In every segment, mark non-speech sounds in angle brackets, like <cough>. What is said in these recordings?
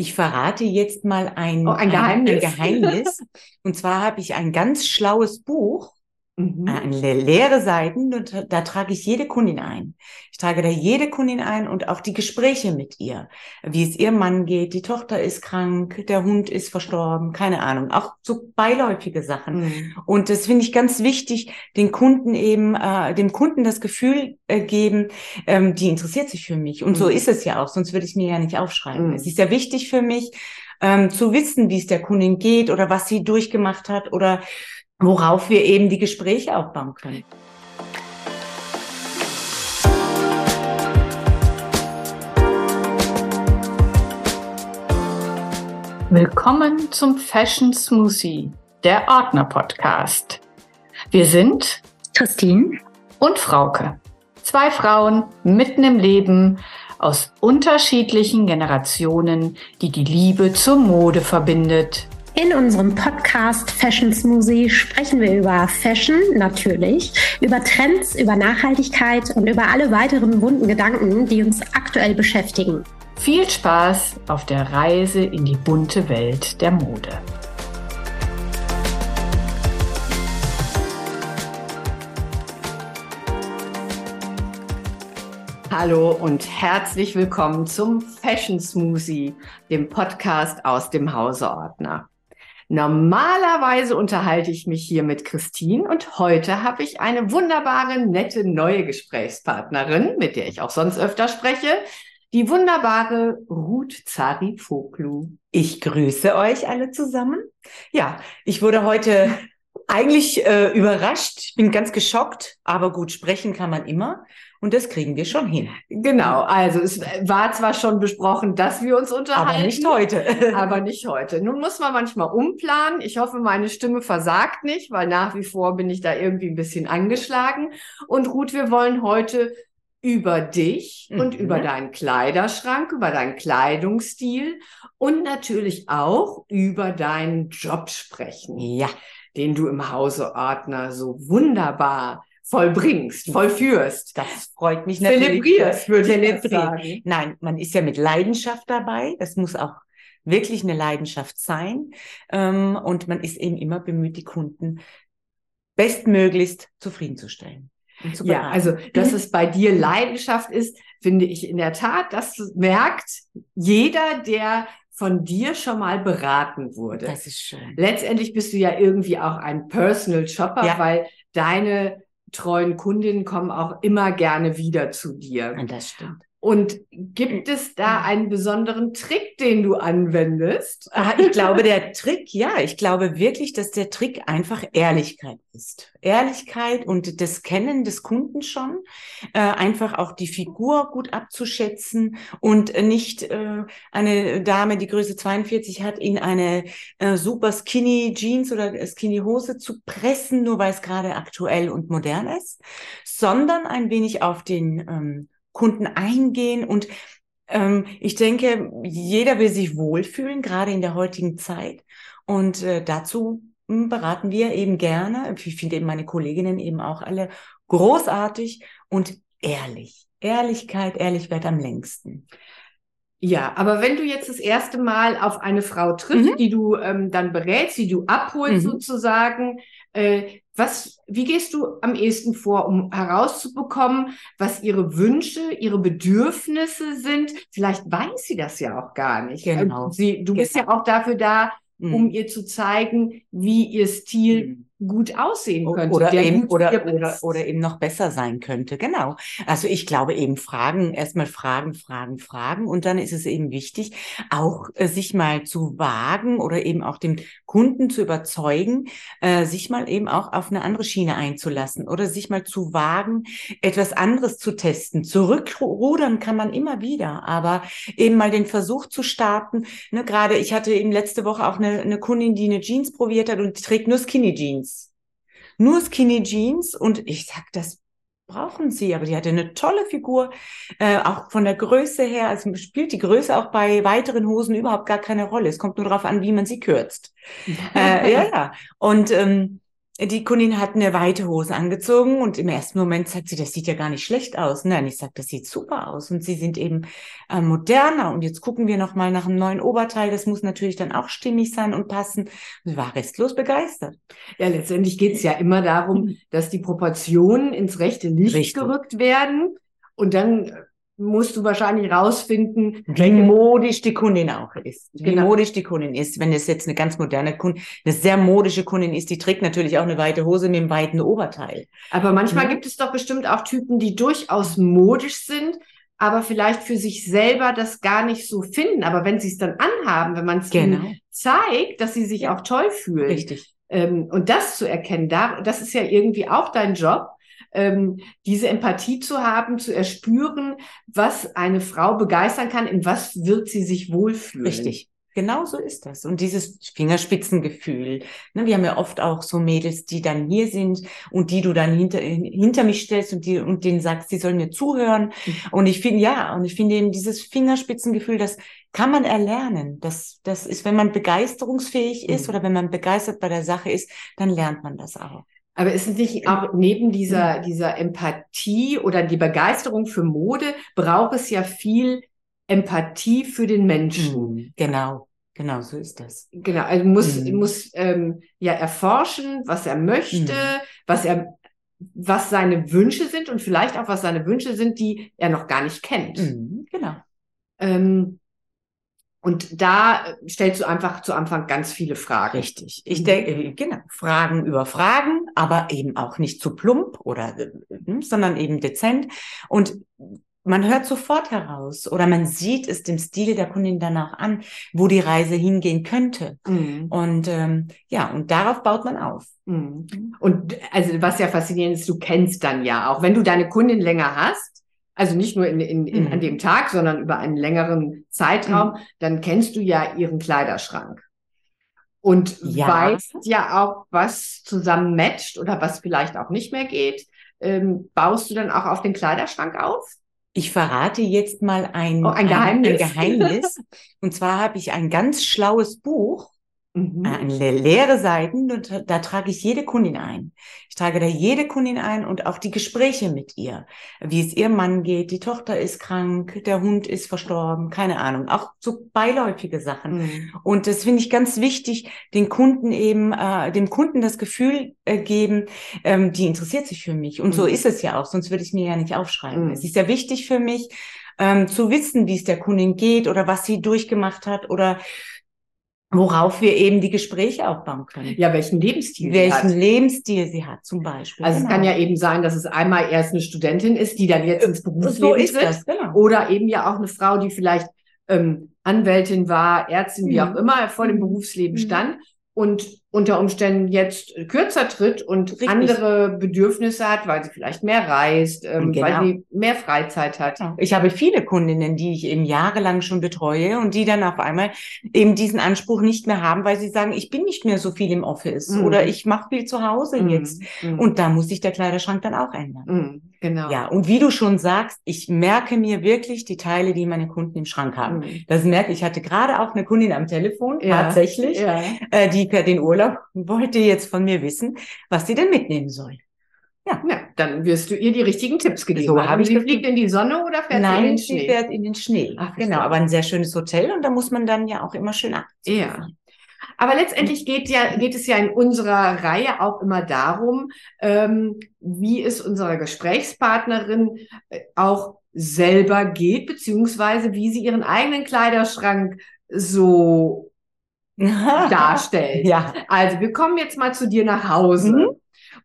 Ich verrate jetzt mal ein, oh, ein Geheimnis. Ein, ein Geheimnis. <laughs> Und zwar habe ich ein ganz schlaues Buch Mhm. Äh, leere Seiten und da trage ich jede Kundin ein. Ich trage da jede Kundin ein und auch die Gespräche mit ihr. Wie es ihrem Mann geht, die Tochter ist krank, der Hund ist verstorben, keine Ahnung. Auch so beiläufige Sachen. Mhm. Und das finde ich ganz wichtig, den Kunden eben, äh, dem Kunden das Gefühl äh, geben, ähm, die interessiert sich für mich. Und mhm. so ist es ja auch, sonst würde ich es mir ja nicht aufschreiben. Mhm. Es ist ja wichtig für mich, ähm, zu wissen, wie es der Kundin geht oder was sie durchgemacht hat oder worauf wir eben die Gespräche aufbauen können. Willkommen zum Fashion Smoothie, der Ordner Podcast. Wir sind Christine und Frauke. Zwei Frauen mitten im Leben aus unterschiedlichen Generationen, die die Liebe zur Mode verbindet. In unserem Podcast Fashion Smoothie sprechen wir über Fashion natürlich, über Trends, über Nachhaltigkeit und über alle weiteren bunten Gedanken, die uns aktuell beschäftigen. Viel Spaß auf der Reise in die bunte Welt der Mode. Hallo und herzlich willkommen zum Fashion Smoothie, dem Podcast aus dem Hauseordner. Normalerweise unterhalte ich mich hier mit Christine und heute habe ich eine wunderbare, nette neue Gesprächspartnerin, mit der ich auch sonst öfter spreche, die wunderbare Ruth Zarifoglu. Ich grüße euch alle zusammen. Ja, ich wurde heute eigentlich äh, überrascht. Bin ganz geschockt, aber gut, sprechen kann man immer. Und das kriegen wir schon hin. Genau, also es war zwar schon besprochen, dass wir uns unterhalten. Aber nicht heute. <laughs> aber nicht heute. Nun muss man manchmal umplanen. Ich hoffe, meine Stimme versagt nicht, weil nach wie vor bin ich da irgendwie ein bisschen angeschlagen. Und Ruth, wir wollen heute über dich mhm. und über deinen Kleiderschrank, über deinen Kleidungsstil und natürlich auch über deinen Job sprechen. Ja. Den du im Hause Ordner so wunderbar vollbringst, vollführst. Das freut mich natürlich. Zelebrierst, würde ich sagen. Nein, man ist ja mit Leidenschaft dabei. Das muss auch wirklich eine Leidenschaft sein. Ähm, und man ist eben immer bemüht, die Kunden bestmöglichst zufriedenzustellen. Ja, also, dass es bei dir Leidenschaft ist, finde ich in der Tat, das merkt jeder, der von dir schon mal beraten wurde. Das ist schön. Letztendlich bist du ja irgendwie auch ein Personal Shopper, ja. weil deine treuen Kundinnen kommen auch immer gerne wieder zu dir. Und das stimmt. Und gibt es da einen besonderen Trick, den du anwendest? Ah, ich glaube, der Trick, ja, ich glaube wirklich, dass der Trick einfach Ehrlichkeit ist. Ehrlichkeit und das Kennen des Kunden schon, äh, einfach auch die Figur gut abzuschätzen und nicht äh, eine Dame, die Größe 42 hat, in eine äh, super skinny Jeans oder skinny Hose zu pressen, nur weil es gerade aktuell und modern ist, sondern ein wenig auf den ähm, Kunden eingehen und ähm, ich denke, jeder will sich wohlfühlen, gerade in der heutigen Zeit. Und äh, dazu hm, beraten wir eben gerne. Ich finde eben meine Kolleginnen eben auch alle großartig und ehrlich. Ehrlichkeit, Ehrlichkeit am längsten. Ja, aber wenn du jetzt das erste Mal auf eine Frau triffst, mhm. die du ähm, dann berätst, die du abholst mhm. sozusagen, äh, was, wie gehst du am ehesten vor, um herauszubekommen, was ihre Wünsche, ihre Bedürfnisse sind? Vielleicht weiß sie das ja auch gar nicht. Genau. Sie, du genau. bist ja auch dafür da, um mhm. ihr zu zeigen, wie ihr Stil mhm gut aussehen könnte. Oder eben, oder, oder, oder eben noch besser sein könnte. Genau. Also ich glaube eben Fragen, erstmal Fragen, Fragen, Fragen. Und dann ist es eben wichtig, auch äh, sich mal zu wagen oder eben auch dem Kunden zu überzeugen, äh, sich mal eben auch auf eine andere Schiene einzulassen oder sich mal zu wagen, etwas anderes zu testen. Zurückrudern kann man immer wieder, aber eben mal den Versuch zu starten. Ne, gerade ich hatte eben letzte Woche auch eine, eine Kundin, die eine Jeans probiert hat und trägt nur Skinny Jeans nur Skinny Jeans und ich sag, das brauchen sie, aber die hatte eine tolle Figur, äh, auch von der Größe her, also spielt die Größe auch bei weiteren Hosen überhaupt gar keine Rolle. Es kommt nur darauf an, wie man sie kürzt. <laughs> äh, ja, ja. Und ähm, die Kundin hat eine weite Hose angezogen und im ersten Moment sagt sie, das sieht ja gar nicht schlecht aus. Nein, ich sage, das sieht super aus und sie sind eben äh, moderner und jetzt gucken wir noch mal nach einem neuen Oberteil. Das muss natürlich dann auch stimmig sein und passen. sie war restlos begeistert. Ja, letztendlich geht es ja immer darum, dass die Proportionen ins rechte Licht Richtig. gerückt werden und dann musst du wahrscheinlich rausfinden, wie modisch die Kundin auch ist. Wie genau. modisch die Kundin ist. Wenn es jetzt eine ganz moderne Kundin, eine sehr modische Kundin ist, die trägt natürlich auch eine weite Hose mit einem weiten Oberteil. Aber manchmal ja. gibt es doch bestimmt auch Typen, die durchaus modisch sind, aber vielleicht für sich selber das gar nicht so finden. Aber wenn sie es dann anhaben, wenn man es genau. ihnen zeigt, dass sie sich auch toll fühlen. Richtig. Ähm, und das zu erkennen, da, das ist ja irgendwie auch dein Job ähm, diese Empathie zu haben, zu erspüren, was eine Frau begeistern kann, in was wird sie sich wohlfühlen. Richtig. Genau so ist das. Und dieses Fingerspitzengefühl. Ne, wir haben ja oft auch so Mädels, die dann hier sind und die du dann hinter, hinter mich stellst und, die, und denen sagst, sie sollen mir zuhören. Mhm. Und ich finde, ja, und ich finde eben dieses Fingerspitzengefühl, das kann man erlernen. Das, das ist, wenn man begeisterungsfähig ist mhm. oder wenn man begeistert bei der Sache ist, dann lernt man das auch. Aber ist es nicht auch neben dieser, dieser Empathie oder die Begeisterung für Mode, braucht es ja viel Empathie für den Menschen. Mhm. Genau. Genau, so ist das. Genau, also muss, mhm. muss ähm, ja erforschen, was er möchte, mhm. was er, was seine Wünsche sind und vielleicht auch, was seine Wünsche sind, die er noch gar nicht kennt. Mhm, genau. Ähm, und da stellst du einfach zu Anfang ganz viele Fragen. Richtig. Ich denke, äh, genau, Fragen über Fragen, aber eben auch nicht zu plump oder, äh, sondern eben dezent. Und man hört sofort heraus oder man sieht es dem Stil der Kundin danach an, wo die Reise hingehen könnte. Mhm. Und ähm, ja, und darauf baut man auf. Mhm. Und also was ja faszinierend ist, du kennst dann ja auch, wenn du deine Kundin länger hast, also nicht nur in, in, in, mhm. an dem Tag, sondern über einen längeren Zeitraum, mhm. dann kennst du ja ihren Kleiderschrank. Und ja. weißt ja auch, was zusammen matcht oder was vielleicht auch nicht mehr geht. Ähm, baust du dann auch auf den Kleiderschrank auf? Ich verrate jetzt mal ein, oh, ein Geheimnis. Ein, ein Geheimnis. Und zwar habe ich ein ganz schlaues Buch Mhm. Eine leere Seiten und da trage ich jede Kundin ein. Ich trage da jede Kundin ein und auch die Gespräche mit ihr, wie es ihr Mann geht, die Tochter ist krank, der Hund ist verstorben, keine Ahnung, auch so beiläufige Sachen. Mhm. Und das finde ich ganz wichtig, den Kunden eben, äh, dem Kunden das Gefühl äh, geben, ähm, die interessiert sich für mich. Und mhm. so ist es ja auch, sonst würde ich es mir ja nicht aufschreiben. Mhm. Es ist ja wichtig für mich, ähm, zu wissen, wie es der Kundin geht oder was sie durchgemacht hat oder worauf wir eben die Gespräche aufbauen können. Ja, welchen Lebensstil welchen sie hat. Lebensstil sie hat zum Beispiel. Also genau. es kann ja eben sein, dass es einmal erst eine Studentin ist, die dann jetzt ins Berufsleben so ist das, genau. oder eben ja auch eine Frau, die vielleicht ähm, Anwältin war, Ärztin, wie mhm. auch immer, vor dem Berufsleben mhm. stand und unter Umständen jetzt kürzer tritt und Richtig. andere Bedürfnisse hat, weil sie vielleicht mehr reist, ähm, genau. weil sie mehr Freizeit hat. Ich habe viele Kundinnen, die ich eben jahrelang schon betreue und die dann auf einmal eben diesen Anspruch nicht mehr haben, weil sie sagen, ich bin nicht mehr so viel im Office mhm. oder ich mache viel zu Hause mhm. jetzt. Mhm. Und da muss sich der Kleiderschrank dann auch ändern. Mhm. Genau. Ja, und wie du schon sagst, ich merke mir wirklich die Teile, die meine Kunden im Schrank haben. Mhm. Das merke ich. Ich hatte gerade auch eine Kundin am Telefon, ja. tatsächlich, ja. Äh, die den Urlaub Urlaub wollte jetzt von mir wissen, was sie denn mitnehmen soll. Ja. ja, dann wirst du ihr die richtigen Tipps gegeben. So habe ich sie fliegt in die Sonne oder fährt Nein, sie in den Schnee? sie fährt in den Schnee. Ach, genau, aber ein sehr schönes Hotel und da muss man dann ja auch immer schön ab. Ja. Aber letztendlich geht ja, geht es ja in unserer Reihe auch immer darum, ähm, wie es unserer Gesprächspartnerin äh, auch selber geht, beziehungsweise wie sie ihren eigenen Kleiderschrank so <laughs> darstellt. Ja. Also wir kommen jetzt mal zu dir nach Hause. Mhm.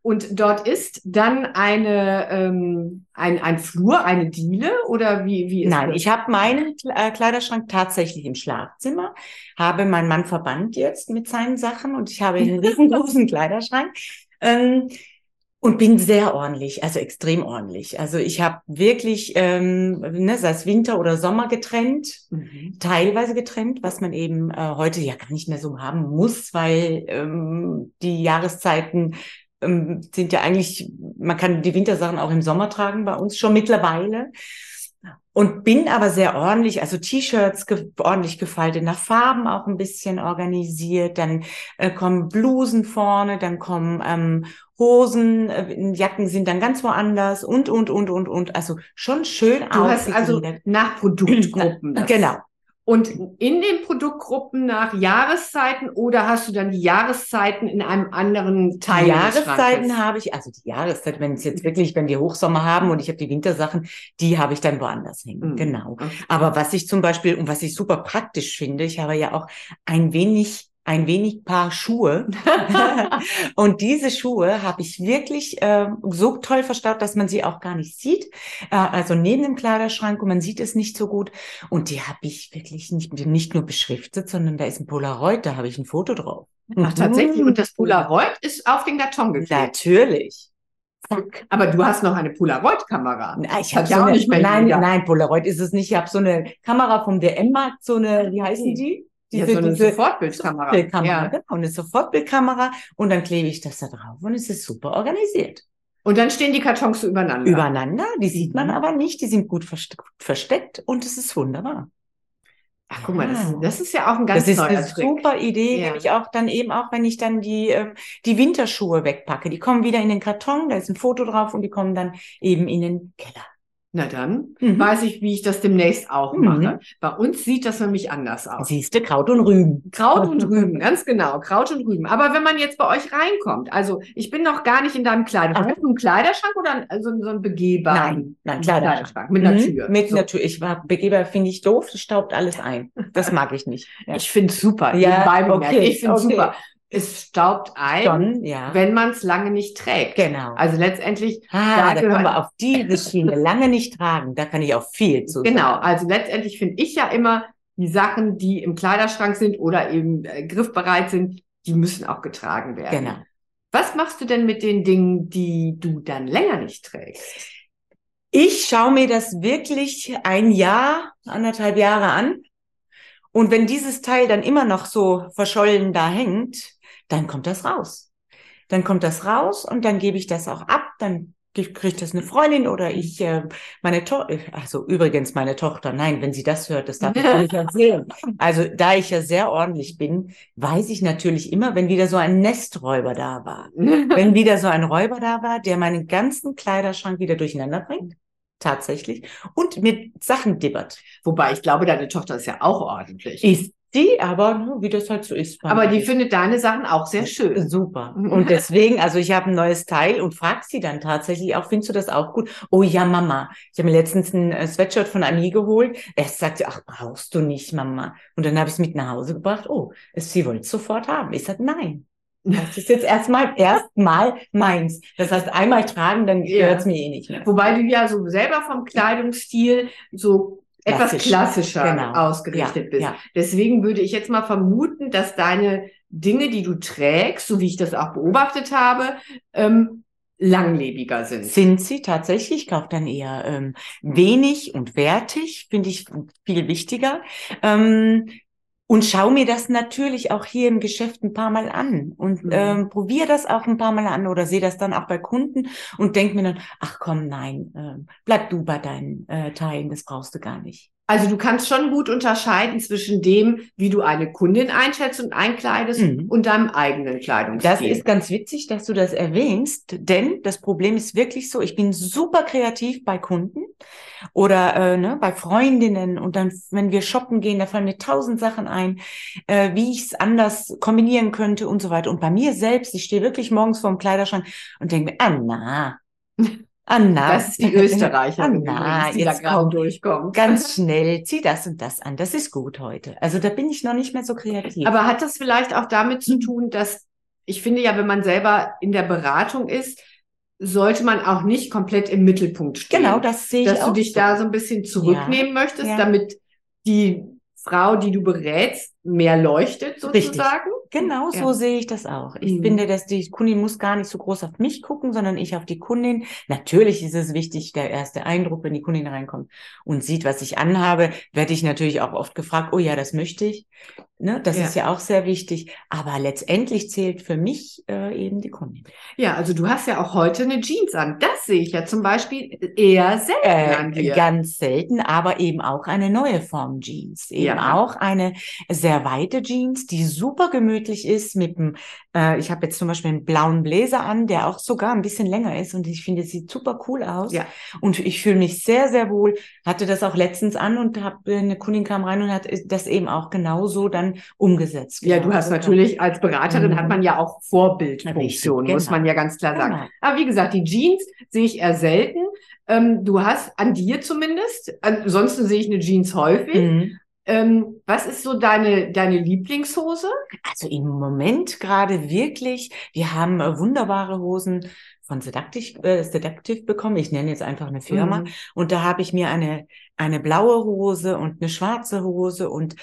Und dort ist dann eine ähm, ein, ein Flur, eine Diele oder wie wie ist Nein, das? ich habe meinen äh, Kleiderschrank tatsächlich im Schlafzimmer, habe meinen Mann verbannt jetzt mit seinen Sachen und ich habe einen riesengroßen <laughs> Kleiderschrank. Ähm, und bin sehr ordentlich, also extrem ordentlich. Also ich habe wirklich, ähm, ne, sei es Winter oder Sommer getrennt, mhm. teilweise getrennt, was man eben äh, heute ja gar nicht mehr so haben muss, weil ähm, die Jahreszeiten ähm, sind ja eigentlich, man kann die Wintersachen auch im Sommer tragen bei uns schon mittlerweile. und bin aber sehr ordentlich, also T-Shirts ge ordentlich gefaltet, nach Farben auch ein bisschen organisiert. Dann äh, kommen Blusen vorne, dann kommen ähm, Hosen, äh, Jacken sind dann ganz woanders und, und, und, und, und. Also schon schön Du hast also nach Produktgruppen. das. Genau. Und in den Produktgruppen nach Jahreszeiten oder hast du dann die Jahreszeiten in einem anderen Teil? Die Jahreszeiten habe ich, also die Jahreszeit, wenn es jetzt wirklich, wenn wir Hochsommer haben und ich habe die Wintersachen, die habe ich dann woanders hängen. Mhm. Genau. Okay. Aber was ich zum Beispiel und was ich super praktisch finde, ich habe ja auch ein wenig ein wenig Paar Schuhe. <laughs> und diese Schuhe habe ich wirklich äh, so toll verstaut, dass man sie auch gar nicht sieht. Äh, also neben dem Kleiderschrank und man sieht es nicht so gut. Und die habe ich wirklich nicht, nicht nur beschriftet, sondern da ist ein Polaroid, da habe ich ein Foto drauf. Ach, tatsächlich. Und das Polaroid ist auf den Karton geklebt. Natürlich. Aber du hast noch eine Polaroid-Kamera. Ich habe ja so auch eine, nicht mehr nein, nein, Polaroid ist es nicht. Ich habe so eine Kamera vom DM-Markt, so eine, wie heißen die? Ja, Diese, so eine diese Sofortbildkamera. Sofortbildkamera, Ja. genau, eine Sofortbildkamera und dann klebe ich das da drauf und es ist super organisiert. Und dann stehen die Kartons so übereinander. Übereinander, die sieht man Mhm. aber nicht, die sind gut verste versteckt und es ist wunderbar. Ach, guck mal, das, Ja. das ist ja auch ein ganz das ist eine Trick. super Idee, Ja. nämlich auch dann eben auch, wenn ich dann die, ähm, die Winterschuhe wegpacke. Die kommen wieder in den Karton, da ist ein Foto drauf und die kommen dann eben in den Keller. Na dann Mhm. weiß ich, wie ich das demnächst auch Mhm. mache. Bei uns sieht das nämlich anders aus. Siehste, Kraut und Rüben. Kraut und <laughs> Rüben, ganz genau, Kraut und Rüben. Aber wenn man jetzt bei euch reinkommt, also ich bin noch gar nicht in deinem Kleiderschrank. Hast du einen Kleiderschrank oder also so ein begehbaren Nein, nein, Kleiderschrank. mit einer Mhm, Tür? Mit So. einer Tür. Ich war Begeber, finde ich doof, das staubt alles ein. Das mag ich nicht. <laughs> Ja. Ich finde es super. Ja, bemerkt. okay, ich finde es okay. super. Es staubt ein, Schon, ja. wenn man es lange nicht trägt. genau. Also letztendlich, ah, da da kommen wir auf diese <laughs> Schiene. Lange nicht tragen, da kann ich auch viel zu genau, sagen. also letztendlich finde ich ja immer, die Sachen, die im Kleiderschrank sind oder eben äh, griffbereit sind, die müssen auch getragen werden. Genau. Was machst du denn mit den Dingen, die du dann länger nicht trägst? Ich schaue mir das wirklich ein Jahr, anderthalb Jahre an. Und wenn dieses Teil dann immer noch so verschollen da hängt, dann kommt das raus. Dann kommt das raus und dann gebe ich das auch ab. Dann kriegt das eine Freundin oder ich, äh, meine Tochter, also übrigens meine Tochter, nein, wenn sie das hört, das darf ich nicht <laughs> erzählen. Also da ich ja sehr ordentlich bin, weiß ich natürlich immer, wenn wieder so ein Nesträuber da war. Wenn <laughs> wieder so ein Räuber da war, der meinen ganzen Kleiderschrank wieder durcheinander bringt. Tatsächlich. Und mit Sachen dibbert. Wobei ich glaube, deine Tochter ist ja auch ordentlich. Ist die, aber ne, wie das halt so ist. Aber die findet deine Sachen auch sehr schön. Super. <laughs> Und deswegen, also ich habe ein neues Teil und frag sie dann tatsächlich auch, findest du das auch gut? Oh ja, Mama. Ich habe mir letztens ein äh, Sweatshirt von Ami geholt. Erst sagt sie, ach, brauchst du nicht, Mama. Und dann habe ich es mit nach Hause gebracht. Oh, es- sie wollte es sofort haben. Ich sage, nein. Das ist jetzt erstmal erstmal meins. Das heißt, einmal tragen, dann Ja. gehört es mir eh nicht mehr. Wobei du ja so selber vom Kleidungsstil so etwas Klassisch. klassischer Genau. ausgerichtet Ja, bist. ja. Deswegen würde ich jetzt mal vermuten, dass deine Dinge, die du trägst, so wie ich das auch beobachtet habe, ähm, langlebiger sind. Sind sie tatsächlich? Ich kaufe dann eher ähm, wenig und wertig, finde ich viel wichtiger. Ähm, und schau mir das natürlich auch hier im Geschäft ein paar Mal an und Mhm. ähm, probiere das auch ein paar Mal an oder sehe das dann auch bei Kunden und denk mir dann, ach komm, nein, ähm, bleib du bei deinen äh, Teilen, das brauchst du gar nicht. Also du kannst schon gut unterscheiden zwischen dem, wie du eine Kundin einschätzt und einkleidest Mhm. und deinem eigenen Kleidungsstil. Das ist ganz witzig, dass du das erwähnst, denn das Problem ist wirklich so, ich bin super kreativ bei Kunden oder äh, ne, bei Freundinnen und dann, wenn wir shoppen gehen, da fallen mir tausend Sachen ein, äh, wie ich es anders kombinieren könnte und so weiter. Und bei mir selbst, ich stehe wirklich morgens vorm Kleiderschrank und denke mir, Anna, <laughs> Anna. Das ist die Österreicherin, Anna, übrigens, die da jetzt gerade komm, durchkommt. <laughs> ganz schnell, zieh das und das an, das ist gut heute. Also da bin ich noch nicht mehr so kreativ. Aber hat das vielleicht auch damit zu tun, dass ich finde ja, wenn man selber in der Beratung ist, sollte man auch nicht komplett im Mittelpunkt stehen. genau, das sehe ich dass auch du dich so. da so ein bisschen zurücknehmen möchtest, Ja. damit die Frau, die du berätst, mehr leuchtet sozusagen. Genau Ja. so sehe ich das auch. Ich Mhm. finde, dass die Kundin muss gar nicht so groß auf mich gucken, sondern ich auf die Kundin. Natürlich ist es wichtig, der erste Eindruck, wenn die Kundin reinkommt und sieht, was ich anhabe, werde ich natürlich auch oft gefragt, oh ja, das möchte ich. Ne, das Ja. ist ja auch sehr wichtig. Aber letztendlich zählt für mich äh, eben die Kundin. Ja, also du hast ja auch heute eine Jeans an. Das sehe ich ja zum Beispiel eher selten an Äh, dir. ganz selten, aber eben auch eine neue Form Jeans. Eben Ja. auch eine sehr weite Jeans, die super gemütlich ist mit dem, äh, ich habe jetzt zum Beispiel einen blauen Bläser an, der auch sogar ein bisschen länger ist und ich finde, es sieht super cool aus. Ja. Und ich fühle mich sehr, sehr wohl. Hatte das auch letztens an und hab, eine Kundin kam rein und hat das eben auch genauso dann umgesetzt. Ja, Genau. du hast Also, natürlich als Beraterin Mhm. hat man ja auch Vorbildfunktion, Richtig, muss genau. man ja ganz klar sagen. Genau. Aber wie gesagt, die Jeans sehe ich eher selten. Ähm, du hast an dir zumindest, ansonsten sehe ich eine Jeans häufig. Mhm. Ähm, was ist so deine, deine Lieblingshose? Also im Moment gerade wirklich, wir haben äh, wunderbare Hosen von Seductive, äh, Seductive bekommen. Ich nenne jetzt einfach eine Firma. Mhm. Und da habe ich mir eine, eine blaue Hose und eine schwarze Hose und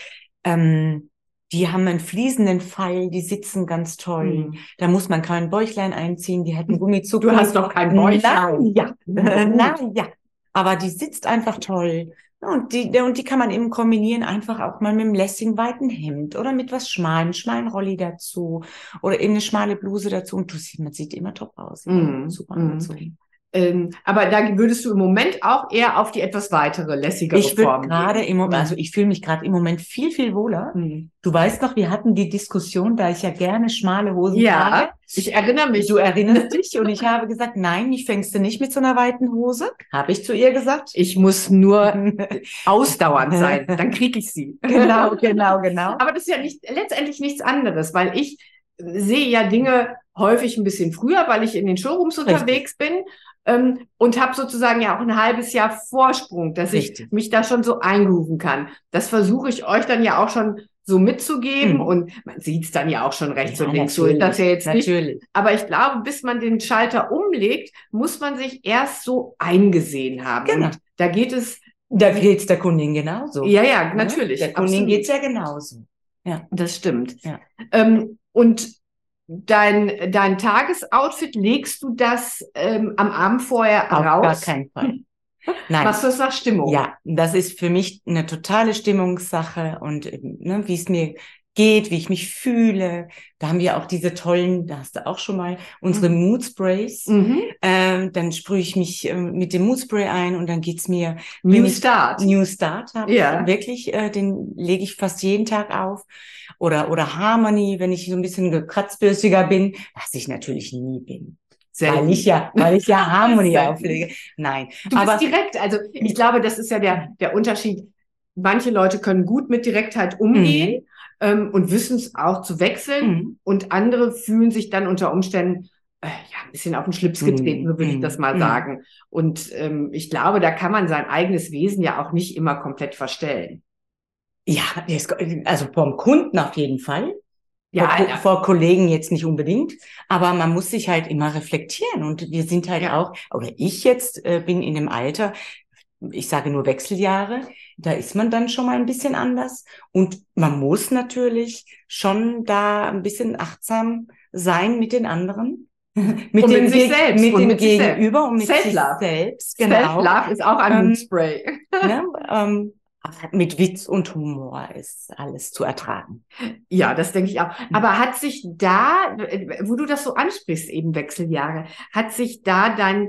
ähm, die haben einen fließenden Fall, die sitzen ganz toll. Mhm. Da muss man kein Bäuchlein einziehen, die hätten Gummizug. Du hast doch kein Bäuchlein. Na ja, na <laughs> ja. Aber die sitzt einfach toll. Und die, und die kann man eben kombinieren, einfach auch mal mit einem lässigen weiten Hemd oder mit was Schmalen, schmalen Rolli dazu oder eben eine schmale Bluse dazu. Und du siehst, man sieht immer top aus. Mhm. Super Mhm. angezogen. Ähm, aber da würdest du im Moment auch eher auf die etwas weitere, lässigere Ich Form gerade im Moment, Mhm. also ich fühle mich gerade im Moment viel, viel wohler. Mhm. Du weißt noch, wir hatten die Diskussion, da ich ja gerne schmale Hosen Ja, trage. ich erinnere mich. Du erinnerst <laughs> dich und ich habe gesagt, nein, mich fängst du nicht mit so einer weiten Hose. Habe ich zu ihr gesagt. Ich muss nur <laughs> ausdauernd sein, dann kriege ich sie. <laughs> genau, genau, genau. Aber das ist ja nicht, letztendlich nichts anderes, weil ich sehe ja Dinge häufig ein bisschen früher, weil ich in den Showrooms Richtig. unterwegs bin ähm, und habe sozusagen ja auch ein halbes Jahr Vorsprung, dass ich Richtig. mich da schon so eingrooven kann. Das versuche ich euch dann ja auch schon so mitzugeben Mhm. und man sieht es dann ja auch schon rechts Ja, und links. So ist das ja jetzt nicht. Natürlich. Aber ich glaube, bis man den Schalter umlegt, muss man sich erst so eingesehen haben. Genau. Und da geht es, Da geht's der Kundin genauso. ja, ja, Ne? natürlich. Der Kundin absolut. geht's ja genauso. Das stimmt. Ja. Ähm, und dein, dein Tagesoutfit, legst du das ähm, am Abend vorher Auf gar raus? keinen Fall. <laughs> Nein. Machst du das nach Stimmung? Ja, das ist für mich eine totale Stimmungssache und ne, wie es mir geht, wie ich mich fühle. Da haben wir auch diese tollen, da hast du auch schon mal unsere Mhm. Mood Sprays. Mhm. Ähm, dann sprühe ich mich ähm, mit dem Mood Spray ein und dann geht's mir New Start. New Start habe Ja. ich wirklich, äh, den lege ich fast jeden Tag auf. Oder, oder Harmony, wenn ich so ein bisschen gekratzbürstiger bin, was ich natürlich nie bin. Weil ich ja, weil ich ja <laughs> Harmony Selten. auflege. Nein. Du aber bist direkt. Also ich glaube, das ist ja der, der Unterschied. Manche Leute können gut mit Direktheit umgehen ähm, und wissen es auch zu wechseln. Mhm. Und andere fühlen sich dann unter Umständen äh, ja, ein bisschen auf den Schlips getreten, Mhm. so würde ich das mal Mhm. sagen. Und ähm, ich glaube, da kann man sein eigenes Wesen ja auch nicht immer komplett verstellen. Ja, also vom Kunden auf jeden Fall. Ja, vor, ja. vor Kollegen jetzt nicht unbedingt, aber man muss sich halt immer reflektieren und wir sind halt Ja. auch, oder ich jetzt äh, bin in dem Alter, ich sage nur Wechseljahre, da ist man dann schon mal ein bisschen anders und man muss natürlich schon da ein bisschen achtsam sein mit den anderen. <laughs> mit Und mit dem, sich Geg- selbst mit und dem mit sich. Gegenüber und mit sich Self-Love. selbst, genau. Self-Love ist auch ein Ähm, Moodspray. <laughs> ne? <laughs> ähm, mit Witz und Humor ist alles zu ertragen. Ja, das denke ich auch. Aber hat sich da, wo du das so ansprichst, eben Wechseljahre, hat sich da dein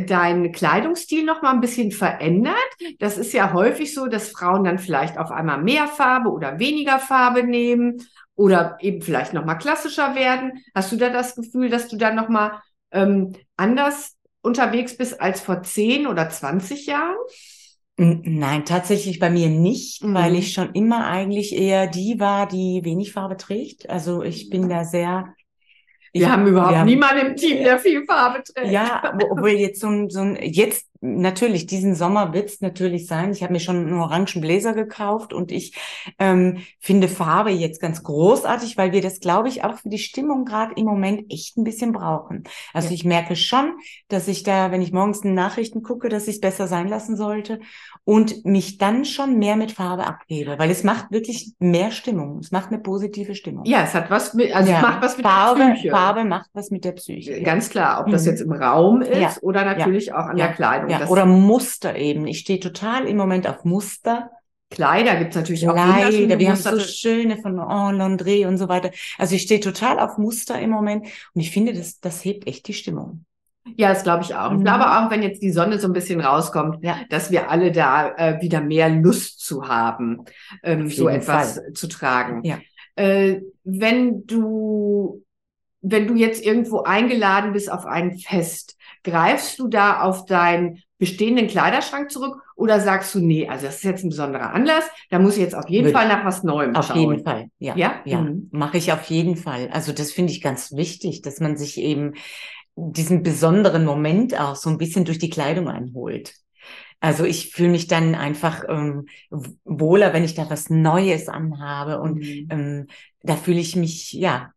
dein Kleidungsstil noch mal ein bisschen verändert? Das ist ja häufig so, dass Frauen dann vielleicht auf einmal mehr Farbe oder weniger Farbe nehmen oder eben vielleicht noch mal klassischer werden. Hast du da das Gefühl, dass du dann noch mal ähm, anders unterwegs bist als vor 10 oder 20 Jahren? Nein, tatsächlich bei mir nicht, Mhm. weil ich schon immer eigentlich eher die war, die wenig Farbe trägt. Also ich bin da sehr. Wir haben überhaupt wir haben- niemanden im Team, der viel Farbe trägt. Ja, wo- obwohl jetzt so ein, so ein, jetzt natürlich, diesen Sommer wird's natürlich sein. Ich habe mir schon einen orangen Bläser gekauft und ich ähm, finde Farbe jetzt ganz großartig, weil wir das, glaube ich, auch für die Stimmung gerade im Moment echt ein bisschen brauchen. Also Ja. ich merke schon, dass ich da, wenn ich morgens in Nachrichten gucke, dass ich es besser sein lassen sollte und mich dann schon mehr mit Farbe abgebe, weil es macht wirklich mehr Stimmung. Es macht eine positive Stimmung. Ja, es hat was mit, also Ja. es macht was mit Farbe, der Psyche. Farbe macht was mit der Psyche. Ganz klar, ob das Mhm. jetzt im Raum ist Ja. oder natürlich auch an der Kleidung. Ja, oder Muster eben. Ich stehe total im Moment auf Muster. Kleider gibt es natürlich auch Kleider, wir haben so schöne von En Landré und so weiter. Also ich stehe total auf Muster im Moment und ich finde, das, das hebt echt die Stimmung. Ja, das glaube ich auch. Ich Mhm. glaube auch, wenn jetzt die Sonne so ein bisschen rauskommt, Ja. dass wir alle da äh, wieder mehr Lust zu haben, ähm, so etwas zu tragen. Ja. Äh, wenn du, wenn du jetzt irgendwo eingeladen bist auf ein Fest, greifst du da auf deinen bestehenden Kleiderschrank zurück oder sagst du, nee, also das ist jetzt ein besonderer Anlass, da muss ich jetzt auf jeden Würde- Fall nach was Neuem Auf schauen. jeden Fall, ja. Ja? Ja, Mhm. mache ich auf jeden Fall. Also das finde ich ganz wichtig, dass man sich eben diesen besonderen Moment auch so ein bisschen durch die Kleidung einholt. Also ich fühle mich dann einfach ähm, wohler, wenn ich da was Neues anhabe und Mhm. ähm, da fühle ich mich, ja,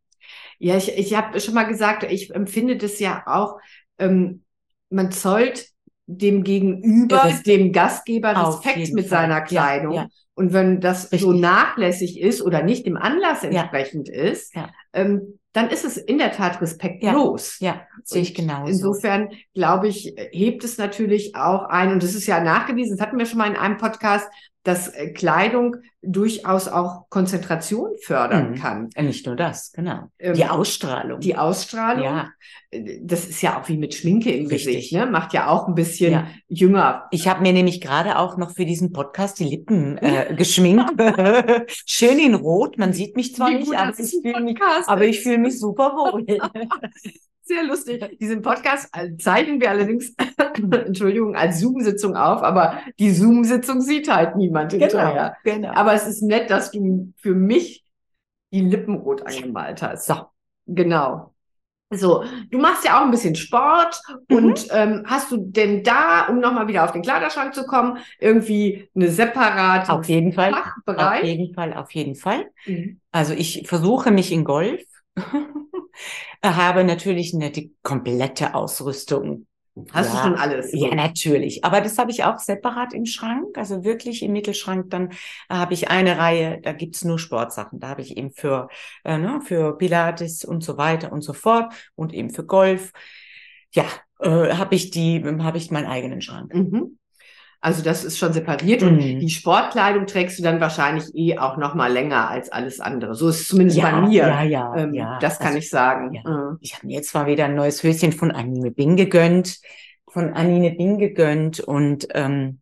Ja, ich, ich habe schon mal gesagt, ich empfinde das ja auch, ähm, man zollt dem Gegenüber, Respekt. dem Gastgeber Respekt mit Fall. seiner Ja, Kleidung. ja. Und wenn das so Richtig. nachlässig ist oder nicht dem Anlass entsprechend ist, Ja. ähm, dann ist es in der Tat respektlos. ja, sehe ich Und genauso. Insofern glaube ich, hebt es natürlich auch ein, und das ist ja nachgewiesen, das hatten wir schon mal in einem Podcast, dass äh, Kleidung durchaus auch Konzentration fördern Mhm. kann. Äh, Nicht nur das, genau. Ähm, Die Ausstrahlung. Die Ausstrahlung, ja. äh, das ist ja auch wie mit Schminke im Richtig. Gesicht, ne? Macht ja auch ein bisschen Ja. jünger. Ich habe mir nämlich gerade auch noch für diesen Podcast die Lippen äh, <laughs> geschminkt. <laughs> Schön in Rot. Man sieht mich zwar Wie nicht, aber ich ein fühle mich, aber ich fühle mich super wohl. <laughs> Sehr lustig. Diesen Podcast äh, zeichnen wir allerdings, <laughs> Entschuldigung, als Zoom-Sitzung auf, aber die Zoom-Sitzung sieht halt niemand hinterher. genau. Aber es ist nett, dass du für mich die Lippen rot angemalt hast. So. Genau. So, du machst ja auch ein bisschen Sport Mhm. und ähm, hast du denn da, um nochmal wieder auf den Kleiderschrank zu kommen, irgendwie eine separate Auf jeden Fall. Auf Fachbereich? jeden Fall, auf jeden Fall. Mhm. Also ich versuche mich in Golf, <laughs> habe natürlich eine, die komplette Ausrüstung. Hast du Ja. schon alles? Ja, natürlich. Aber das habe ich auch separat im Schrank. Also wirklich im Mittelschrank. Dann habe ich eine Reihe, da gibt's nur Sportsachen. Da habe ich eben für, äh, ne, für Pilates und so weiter und so fort und eben für Golf. Ja, äh, habe ich die, habe ich meinen eigenen Schrank. Mhm. Also das ist schon separiert und Mhm. die Sportkleidung trägst du dann wahrscheinlich eh auch noch mal länger als alles andere. So ist es zumindest Ja, bei mir. ja, ja, ähm, ja. Das kann Also, ich sagen. ja. Mhm. Ich habe mir jetzt mal wieder ein neues Höschen von Anine Bing gegönnt, von Anine Bing gegönnt und ähm,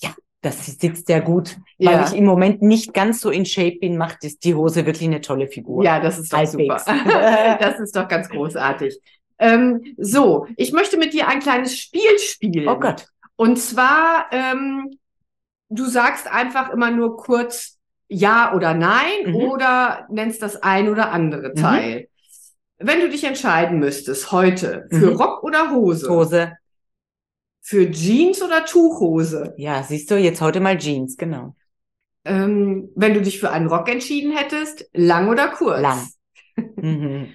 ja, das sitzt sehr gut, weil Ja. ich im Moment nicht ganz so in Shape bin, macht die Hose wirklich eine tolle Figur. Ja, das ist doch Halbwegs. super. <laughs> das ist doch ganz großartig. Ähm, so, ich möchte mit dir ein kleines Spiel spielen. Oh Gott. Und zwar, ähm, du sagst einfach immer nur kurz Ja oder Nein Mhm. oder nennst das ein oder andere Teil. Wenn du dich entscheiden müsstest heute für Mhm. Rock oder Hose, Hose. für Jeans oder Tuchhose, Ja, siehst du, jetzt heute mal Jeans, genau. ähm, wenn du dich für einen Rock entschieden hättest, lang oder kurz? Lang. <laughs> Mhm.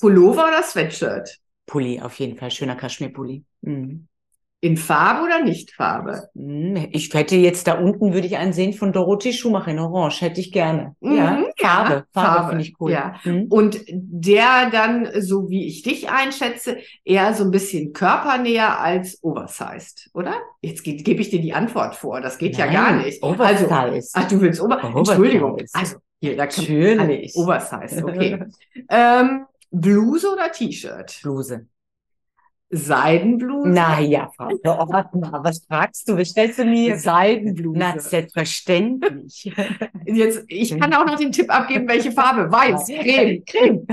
Pullover oder Sweatshirt? Pulli, auf jeden Fall. Schöner Kaschmirpulli. Mhm. In Farbe oder Nicht-Farbe? Mhm. Ich hätte jetzt da unten, würde ich einen sehen von Dorothee Schumacher in Orange. Hätte ich gerne. Mhm, ja, ja, Farbe. Farbe, Farbe, finde ich cool. ja. Mhm. Und der dann, so wie ich dich einschätze, eher so ein bisschen körpernäher als oversized, oder? Jetzt ge gebe ich dir die Antwort vor. Das geht ja gar Nein, nicht. Oversize. Also, ach, du willst Ober Oversize. Entschuldigung. Also, hier, da kann Natürlich. Oversize, okay. <laughs> ähm, Bluse oder T-Shirt? Bluse. Seidenbluse? Na ja, Frau <laughs> Ordner, was fragst du? Was stellst du mir? Seidenbluse. Na, selbstverständlich. <laughs> Jetzt, ich kann auch noch den Tipp abgeben, welche Farbe. Weiß, <laughs> Creme, Creme.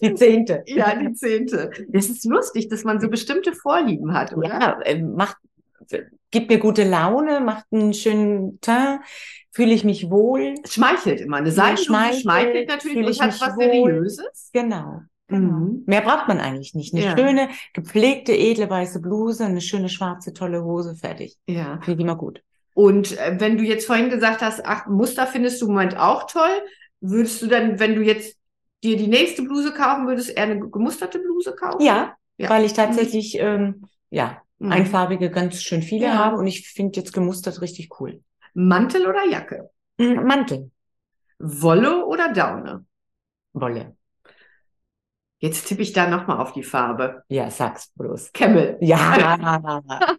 Die zehnte. Ja, die zehnte. Das ist lustig, dass man so bestimmte Vorlieben hat, oder? Ja, äh, macht, gibt mir gute Laune, macht einen schönen Teint, fühle ich mich wohl. Schmeichelt immer. Eine Seidenbluse schmeichelt, schmeichelt natürlich und ich hat was wohl. Seriöses. Genau. Mhm. Mehr braucht man eigentlich nicht. Eine Ja. schöne, gepflegte, edle weiße Bluse, eine schöne schwarze, tolle Hose, fertig. Ja. Finde ich immer gut. Und äh, wenn du jetzt vorhin gesagt hast, ach, Muster findest du im Moment auch toll, würdest du dann, wenn du jetzt dir die nächste Bluse kaufen würdest, eher eine gemusterte Bluse kaufen? Ja, Ja. weil ich tatsächlich, ähm, ja, Mhm. einfarbige ganz schön viele Ja. habe und ich finde jetzt gemustert richtig cool. Mantel oder Jacke? Mhm, Mantel, Wolle oder Daune? Wolle. Jetzt tippe ich da nochmal auf die Farbe. Ja, sag's bloß. Camel. Ja. <laughs>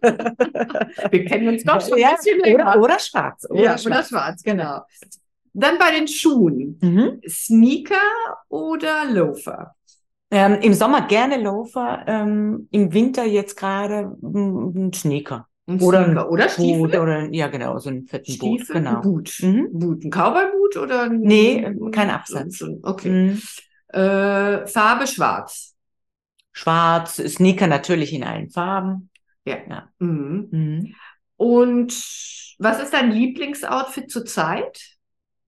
Wir kennen uns doch schon ja, ein bisschen länger. oder, oder schwarz. Oder ja, schwarz. oder schwarz, genau. Dann bei den Schuhen. Mhm. Sneaker oder Loafer? Ähm, Im Sommer gerne Loafer, ähm, im Winter jetzt gerade ein Sneaker. Ein Oder Sneaker oder Stiefel? Boot Oder, ja, genau, so ein fetten Boot. Stiefel, Genau. ein Boot. Mhm. Boot, ein Cowboy-Boot oder ein... Nee, kein Absatz. Okay. Mhm. Äh, Farbe schwarz. Schwarz, Sneaker natürlich in allen Farben. Mhm. Mhm. Und was ist dein Lieblingsoutfit zurzeit?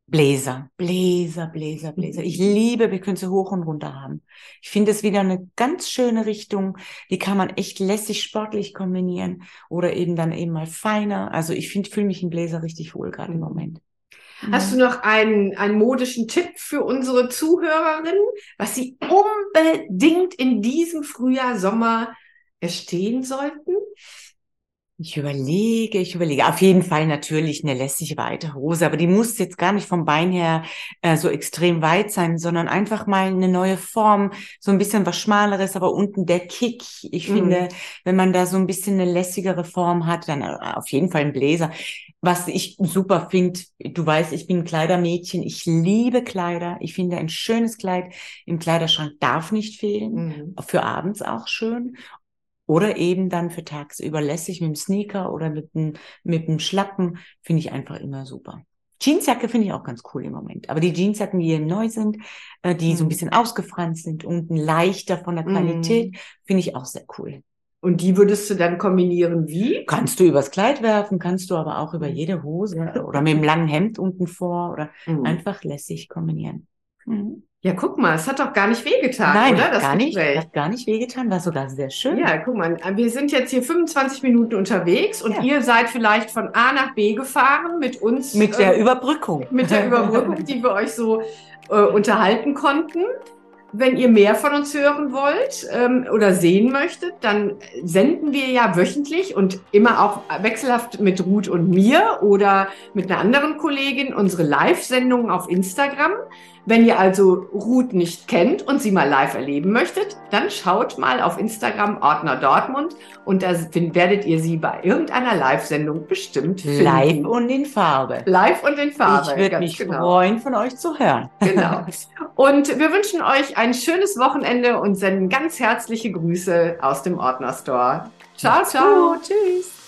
Bläser, Bläser, Bläser, Bläser. Ich liebe, wir können sie hoch und runter haben. Ich finde es wieder eine ganz schöne Richtung. Die kann man echt lässig sportlich kombinieren oder eben dann eben mal feiner. Also ich finde, fühle mich in Bläser richtig wohl gerade im Mhm. Moment. Hast du noch einen, einen modischen Tipp für unsere Zuhörerinnen, was sie unbedingt in diesem Frühjahr, Sommer erstehen sollten? Ich überlege, ich überlege. Auf jeden Fall natürlich eine lässige weite Hose, aber die muss jetzt gar nicht vom Bein her äh, so extrem weit sein, sondern einfach mal eine neue Form, so ein bisschen was Schmaleres, aber unten der Kick. Ich Mhm. finde, wenn man da so ein bisschen eine lässigere Form hat, dann äh, auf jeden Fall ein Bläser. Was ich super finde, du weißt, ich bin ein Kleidermädchen, ich liebe Kleider. Ich finde, ein schönes Kleid im Kleiderschrank darf nicht fehlen Mhm. für abends auch schön. Oder eben dann für tagsüber lässig mit dem Sneaker oder mit dem, mit dem Schlappen, finde ich einfach immer super. Jeansjacke finde ich auch ganz cool im Moment. Aber die Jeansjacken, die eben neu sind, äh, die so ein Mhm. bisschen ausgefranst sind, unten leichter von der Mhm. Qualität, finde ich auch sehr cool. Und die würdest du dann kombinieren wie? Kannst du übers Kleid werfen, kannst du aber auch über Mhm. jede Hose oder mit dem langen Hemd unten vor oder Mhm. einfach lässig kombinieren. Mhm. Ja, guck mal, es hat doch gar nicht wehgetan, Nein, oder? Das gar nicht, hat gar nicht wehgetan, war sogar sehr schön. Ja, guck mal, wir sind jetzt hier 25 Minuten unterwegs und Ja. ihr seid vielleicht von A nach B gefahren mit uns. Mit der ähm, Überbrückung. mit der Überbrückung, die wir euch so äh, unterhalten konnten. Wenn ihr mehr von uns hören wollt ähm, oder sehen möchtet, dann senden wir ja wöchentlich und immer auch wechselhaft mit Ruth und mir oder mit einer anderen Kollegin unsere Live-Sendungen auf Instagram. Wenn ihr also Ruth nicht kennt und sie mal live erleben möchtet, dann schaut mal auf Instagram Ordner Dortmund und da werdet ihr sie bei irgendeiner Live-Sendung bestimmt finden. Live und in Farbe. Live und in Farbe. Ich würde mich genau. freuen, von euch zu hören. Genau. Und wir wünschen euch ein schönes Wochenende und senden ganz herzliche Grüße aus dem Ordner Store. Ciao, ciao. Tschüss.